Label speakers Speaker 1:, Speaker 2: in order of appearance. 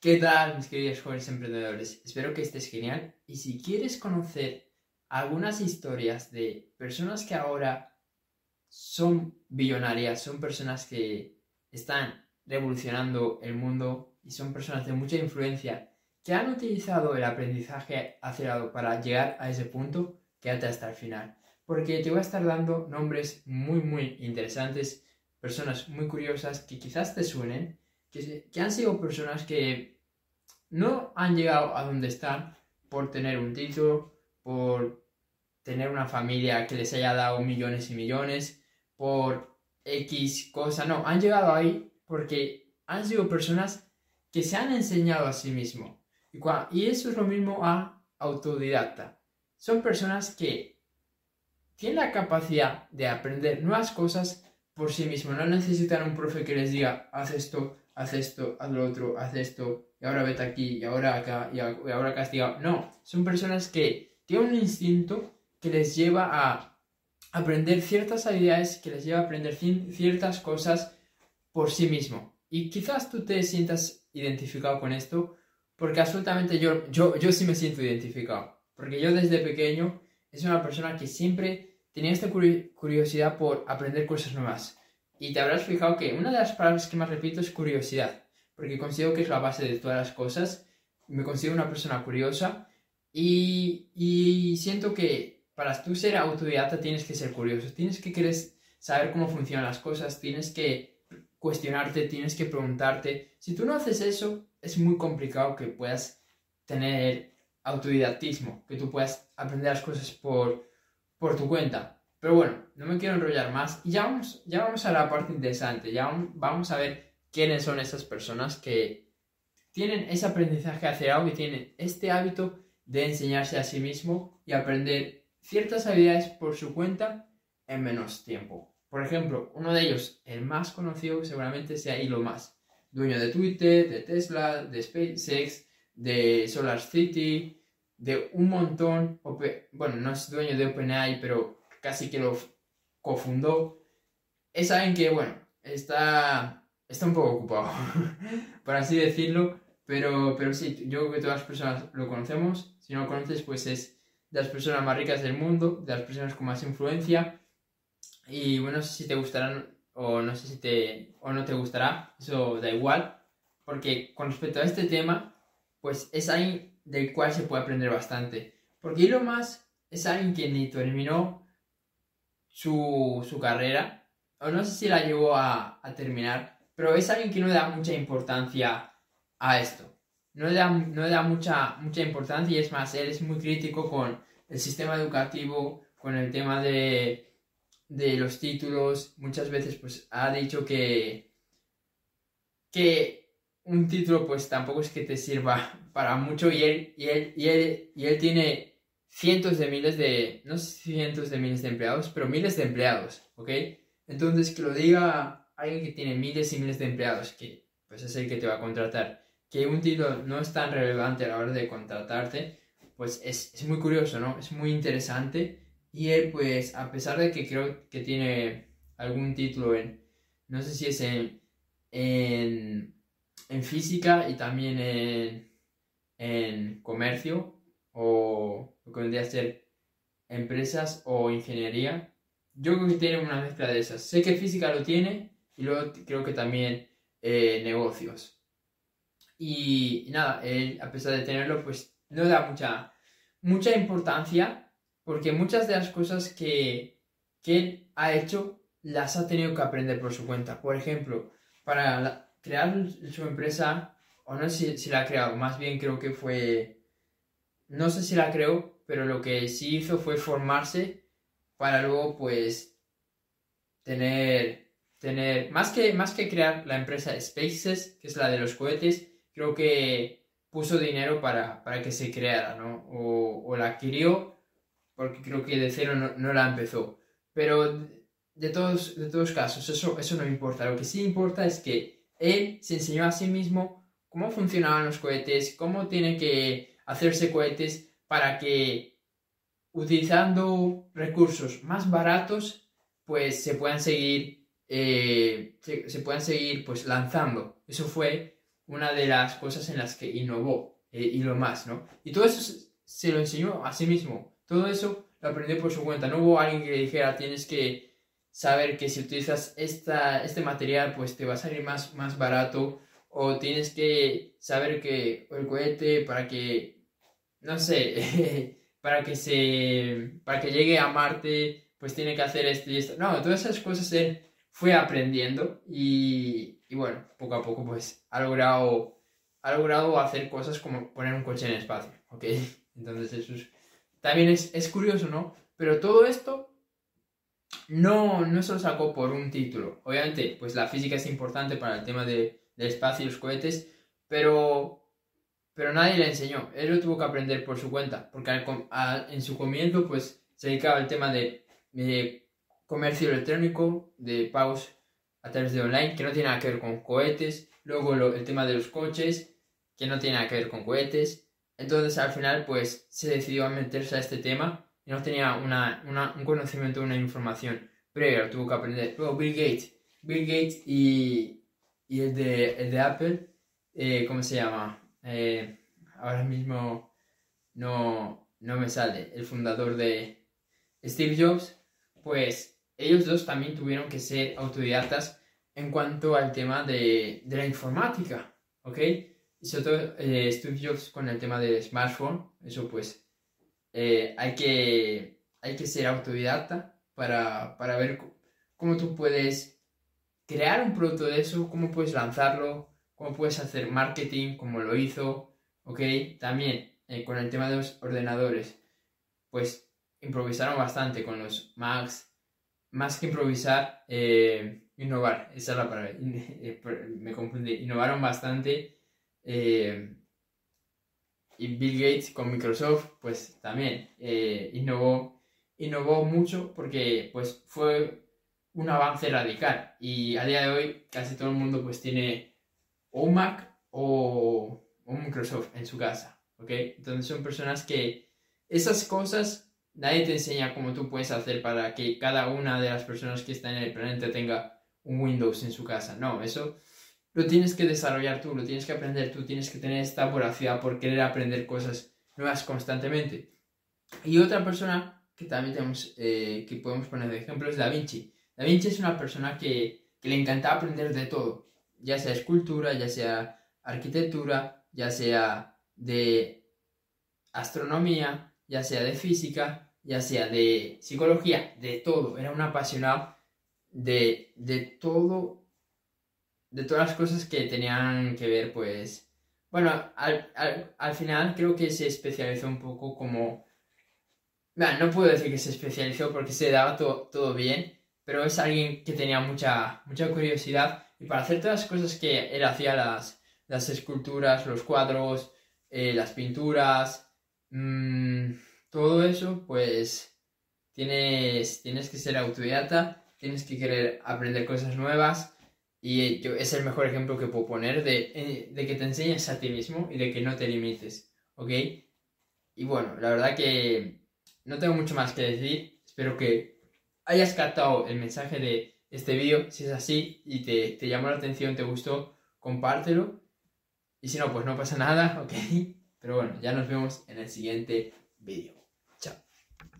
Speaker 1: ¿Qué tal, mis queridos jóvenes emprendedores? Espero que estés genial. Y si quieres conocer algunas historias de personas que ahora son billonarias, son personas que están revolucionando el mundo y son personas de mucha influencia que han utilizado el aprendizaje acelerado para llegar a ese punto, quédate hasta el final. Porque te voy a estar dando nombres muy, muy interesantes, personas muy curiosas que quizás te suenen que, han sido personas que no han llegado a donde están por tener un título, por tener una familia que les haya dado millones y millones, por X cosa, no, han llegado ahí porque han sido personas que se han enseñado a sí mismos. Y, y eso es lo mismo a autodidacta. Son personas que tienen la capacidad de aprender nuevas cosas por sí mismos. No necesitan un profe que les diga, haz esto, haz esto, haz lo otro, haz esto, y ahora vete aquí, y ahora acá, y ahora castigado. No, son personas que tienen un instinto que les lleva a aprender ciertas habilidades, que les lleva a aprender ciertas cosas por sí mismo. Y quizás tú te sientas identificado con esto, porque absolutamente yo, yo, yo sí me siento identificado. Porque yo desde pequeño es una persona que siempre tenía esta curiosidad por aprender cosas nuevas. Y te habrás fijado que una de las palabras que más repito es curiosidad, porque considero que es la base de todas las cosas. Me considero una persona curiosa y, y siento que para tú ser autodidacta tienes que ser curioso, tienes que querer saber cómo funcionan las cosas, tienes que cuestionarte, tienes que preguntarte. Si tú no haces eso, es muy complicado que puedas tener autodidactismo, que tú puedas aprender las cosas por, por tu cuenta. Pero bueno, no me quiero enrollar más. Ya vamos, ya vamos a la parte interesante. Ya vamos a ver quiénes son esas personas que tienen ese aprendizaje acelerado y tienen este hábito de enseñarse a sí mismo y aprender ciertas habilidades por su cuenta en menos tiempo. Por ejemplo, uno de ellos, el más conocido seguramente sea Elon Musk, dueño de Twitter, de Tesla, de SpaceX, de Solar City, de un montón, bueno, no es dueño de OpenAI, pero casi que lo cofundó, es alguien que, bueno, está, está un poco ocupado, por así decirlo, pero, pero sí, yo creo que todas las personas lo conocemos, si no lo conoces, pues es de las personas más ricas del mundo, de las personas con más influencia, y bueno, no sé si te gustarán o no sé si te o no te gustará, eso da igual, porque con respecto a este tema, pues es alguien del cual se puede aprender bastante, porque lo más es alguien que ni terminó su, carrera, o no sé si la llegó a, terminar, pero es alguien que no le da mucha importancia a esto. No le da, no da mucha, mucha importancia y es más, él es muy crítico con el sistema educativo, con el tema de, de los títulos. Muchas veces pues ha dicho que, que un título pues tampoco es que te sirva para mucho y él, y él, y él, y él tiene cientos de miles de, no sé cientos de miles de empleados, pero miles de empleados, ¿ok? Entonces, que lo diga alguien que tiene miles y miles de empleados, que pues es el que te va a contratar, que un título no es tan relevante a la hora de contratarte, pues es, es muy curioso, ¿no? Es muy interesante. Y él, pues, a pesar de que creo que tiene algún título en, no sé si es en, en, en física y también en, en comercio, o lo que vendría a ser empresas o ingeniería. Yo creo que tiene una mezcla de esas. Sé que física lo tiene y luego creo que también eh, negocios. Y, nada, él, a pesar de tenerlo, pues no da mucha, mucha importancia porque muchas de las cosas que, que él ha hecho las ha tenido que aprender por su cuenta. Por ejemplo, para crear su empresa, o no sé si, si la ha creado, más bien creo que fue no sé si la creo, pero lo que sí hizo fue formarse para luego pues tener, tener, más que, más que crear la empresa SpaceX, que es la de los cohetes, creo que puso dinero para, que se creara, ¿no? O, la adquirió, porque creo que de cero no, la empezó. Pero de todos, de todos casos, eso, eso no importa. Lo que sí importa es que él se enseñó a sí mismo cómo funcionaban los cohetes, cómo tiene que hacerse cohetes para que utilizando recursos más baratos pues se puedan seguir eh, se, puedan seguir pues lanzando eso fue una de las cosas en las que innovó eh, y lo más, ¿no? Y todo eso se, lo enseñó a sí mismo. Todo eso lo aprendió por su cuenta. No hubo alguien que le dijera, tienes que saber que si utilizas esta, este material, pues te va a salir más, más barato. O tienes que saber que el cohete para que, no sé, para que se, para que llegue a Marte, pues tiene que hacer esto y esto. No, todas esas cosas él fue aprendiendo y, y bueno, poco a poco pues ha logrado, ha logrado hacer cosas como poner un coche en el espacio, ¿ok? Entonces eso también es, es curioso, ¿no? Pero todo esto no, no se lo sacó por un título. Obviamente, pues la física es importante para el tema de, del espacio y los cohetes, pero, pero nadie le enseñó. Él lo tuvo que aprender por su cuenta, porque en su comienzo, pues se dedicaba al tema de, comercio electrónico, de pagos a través de online, que no tiene nada que ver con cohetes. Luego el tema de los coches, que no tiene nada que ver con cohetes. Entonces al final, pues se decidió a meterse a este tema y no tenía un conocimiento, una información previa, lo tuvo que aprender. Luego Bill Gates, Bill Gates y, y el, de, el de Apple, eh, ¿cómo se llama? Eh, ahora mismo no, no me sale, el fundador de Steve Jobs, pues ellos dos también tuvieron que ser autodidactas en cuanto al tema de, de la informática, ¿ok? Y sobre todo eh, Steve Jobs con el tema del smartphone, eso pues eh, hay, que, hay que ser autodidacta para, para ver cómo tú puedes crear un producto de eso, cómo puedes lanzarlo, cómo puedes hacer marketing, como lo hizo, ¿ok? También eh, con el tema de los ordenadores, pues improvisaron bastante con los Macs, más que improvisar, eh, innovar, esa es la palabra, me confundí, innovaron bastante. Y Bill Gates con Microsoft, pues también eh, innovó, innovó mucho porque pues fue un avance radical. Y a día de hoy casi todo el mundo pues tiene o un Mac o un Microsoft en su casa, ¿ok? Entonces son personas que esas cosas nadie te enseña cómo tú puedes hacer para que cada una de las personas que están en el planeta tenga un Windows en su casa. No, eso lo tienes que desarrollar tú, lo tienes que aprender tú, tienes que tener esta voracidad por querer aprender cosas nuevas constantemente. Y otra persona que también tenemos, eh, que podemos poner de ejemplo es Da Vinci. Da Vinci es una persona que, que le encantaba aprender de todo, ya sea escultura, ya sea arquitectura, ya sea de astronomía, ya sea de física, ya sea de psicología, de todo. Era un apasionado de, de todo de todas las cosas que tenían que ver, pues, bueno, al, final creo que se especializó un poco como, no puedo decir que se especializó porque se daba todo bien, pero es alguien que tenía mucha, mucha curiosidad y para hacer todas las cosas que él hacía, las, las esculturas, los cuadros, eh, las pinturas, mm, todo eso, pues tienes, tienes que ser autodidacta, tienes que querer aprender cosas nuevas y yo, es el mejor ejemplo que puedo poner de, eh, de, que te enseñes a ti mismo y de que no te limites, ¿ok? Y bueno, la verdad que no tengo mucho más que decir. Espero que hayas captado el mensaje de este vídeo. Si es así y te, te llamó la atención, te gustó, compártelo. Y si no, pues no pasa nada, ¿ok? Pero bueno, ya nos vemos en el siguiente vídeo.